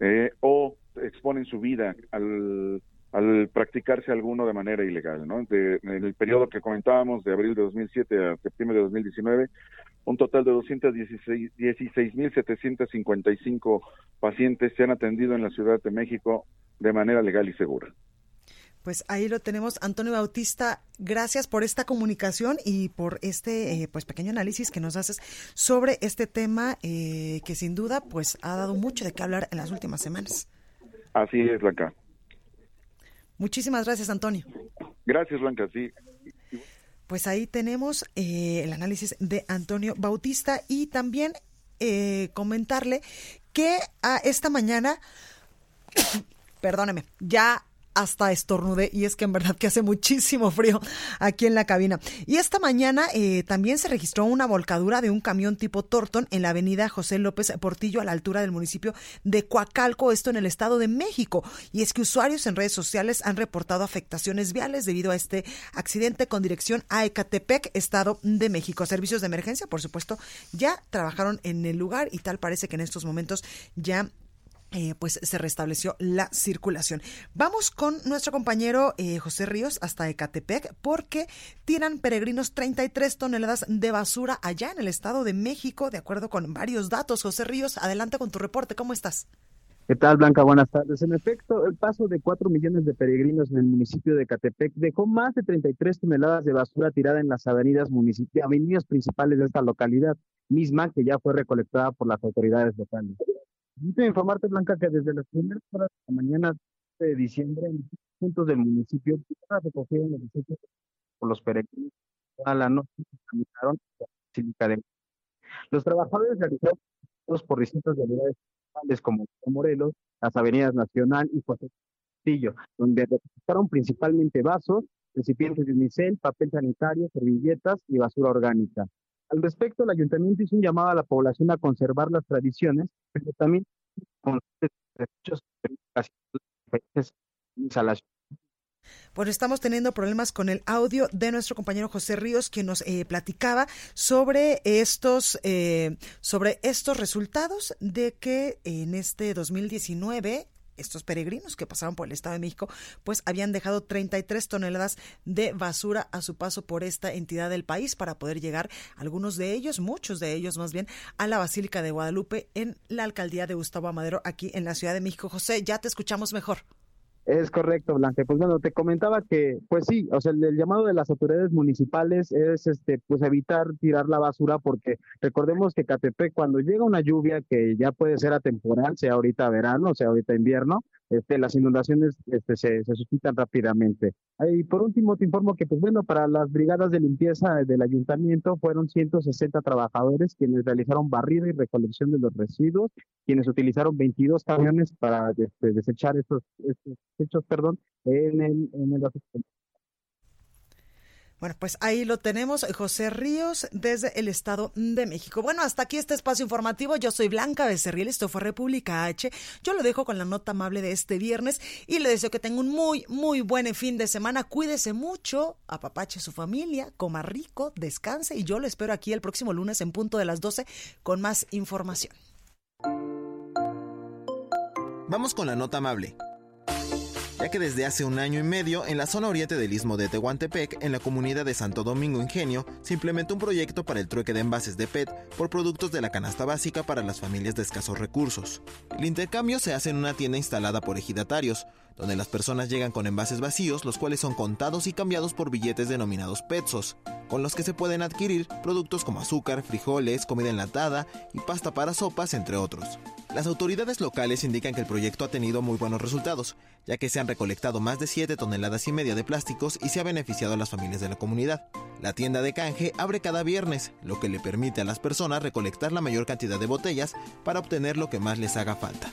eh, o exponen su vida al, al, practicarse alguno de manera ilegal. ¿no? De, en el periodo que comentábamos, de abril de 2007 a septiembre de 2019, un total de 216.755 pacientes se han atendido en la Ciudad de México de manera legal y segura. Pues ahí lo tenemos, Antonio Bautista. Gracias por esta comunicación y por este eh, pues pequeño análisis que nos haces sobre este tema eh, que sin duda pues ha dado mucho de qué hablar en las últimas semanas. Así es, Blanca. Muchísimas gracias, Antonio. Gracias, Blanca. Sí. Pues ahí tenemos eh, el análisis de Antonio Bautista y también comentarle que a esta mañana, perdóneme, ya hasta estornudé y es que en verdad que hace muchísimo frío aquí en la cabina. Y esta mañana eh, también se registró una volcadura de un camión tipo Torton en la avenida José López Portillo a la altura del municipio de Coacalco, esto en el Estado de México. Y es que usuarios en redes sociales han reportado afectaciones viales debido a este accidente con dirección a Ecatepec, Estado de México. Servicios de emergencia, por supuesto, ya trabajaron en el lugar y tal parece que en estos momentos ya eh, pues se restableció la circulación. Vamos con nuestro compañero eh, José Ríos hasta Ecatepec porque tiran peregrinos 33 toneladas de basura allá en el Estado de México, de acuerdo con varios datos. José Ríos, adelante con tu reporte. ¿Cómo estás? ¿Qué tal, Blanca? Buenas tardes. En efecto, el paso de 4 millones de peregrinos en el municipio de Ecatepec dejó más de 33 toneladas de basura tirada en las avenidas, avenidas principales de esta localidad, misma que ya fue recolectada por las autoridades locales. Quiero informarte, Blanca, que desde las primeras horas de la mañana de diciembre, en puntos del municipio, recogieron los desechos por los peregrinos. A la noche se Los trabajadores realizaron por distintas unidades como Morelos, las avenidas Nacional y José Castillo, donde recolectaron principalmente vasos, recipientes de unicel, papel sanitario, servilletas y basura orgánica. Al respecto, el ayuntamiento hizo un llamado a la población a conservar las tradiciones, pero también con bueno, estamos teniendo problemas con el audio de nuestro compañero José Ríos, que nos eh, platicaba sobre estos, eh, sobre estos resultados de que en este 2019 estos peregrinos que pasaron por el Estado de México, pues habían dejado 33 toneladas de basura a su paso por esta entidad del país para poder llegar, algunos de ellos, muchos de ellos más bien, a la Basílica de Guadalupe en la alcaldía de Gustavo Amadero, aquí en la Ciudad de México. José, ya te escuchamos mejor. Es correcto, Blanca. Pues bueno, te comentaba que, pues sí, o sea, el, llamado de las autoridades municipales es, este, pues evitar tirar la basura, porque recordemos que Catepec, cuando llega una lluvia que ya puede ser atemporal, sea ahorita verano, sea ahorita invierno, este, las inundaciones este, se, se suscitan rápidamente. Y por último, te informo que, pues bueno, para las brigadas de limpieza del ayuntamiento fueron 160 trabajadores quienes realizaron barrida y recolección de los residuos, quienes utilizaron 22 camiones para este, desechar estos, estos hechos, perdón, en el, en el bueno, pues ahí lo tenemos, José Ríos, desde el Estado de México. Bueno, hasta aquí este espacio informativo. Yo soy Blanca Becerril, esto fue República H. Yo lo dejo con la nota amable de este viernes y le deseo que tenga un muy, muy buen fin de semana. Cuídese mucho, apapache su familia, coma rico, descanse y yo lo espero aquí el próximo lunes en punto de las 12 con más información. Vamos con la nota amable ya que desde hace un año y medio en la zona oriente del istmo de Tehuantepec, en la comunidad de Santo Domingo Ingenio, se implementó un proyecto para el trueque de envases de PET por productos de la canasta básica para las familias de escasos recursos. El intercambio se hace en una tienda instalada por ejidatarios, donde las personas llegan con envases vacíos, los cuales son contados y cambiados por billetes denominados pesos, con los que se pueden adquirir productos como azúcar, frijoles, comida enlatada y pasta para sopas, entre otros. Las autoridades locales indican que el proyecto ha tenido muy buenos resultados, ya que se han recolectado más de 7 toneladas y media de plásticos y se ha beneficiado a las familias de la comunidad. La tienda de canje abre cada viernes, lo que le permite a las personas recolectar la mayor cantidad de botellas para obtener lo que más les haga falta.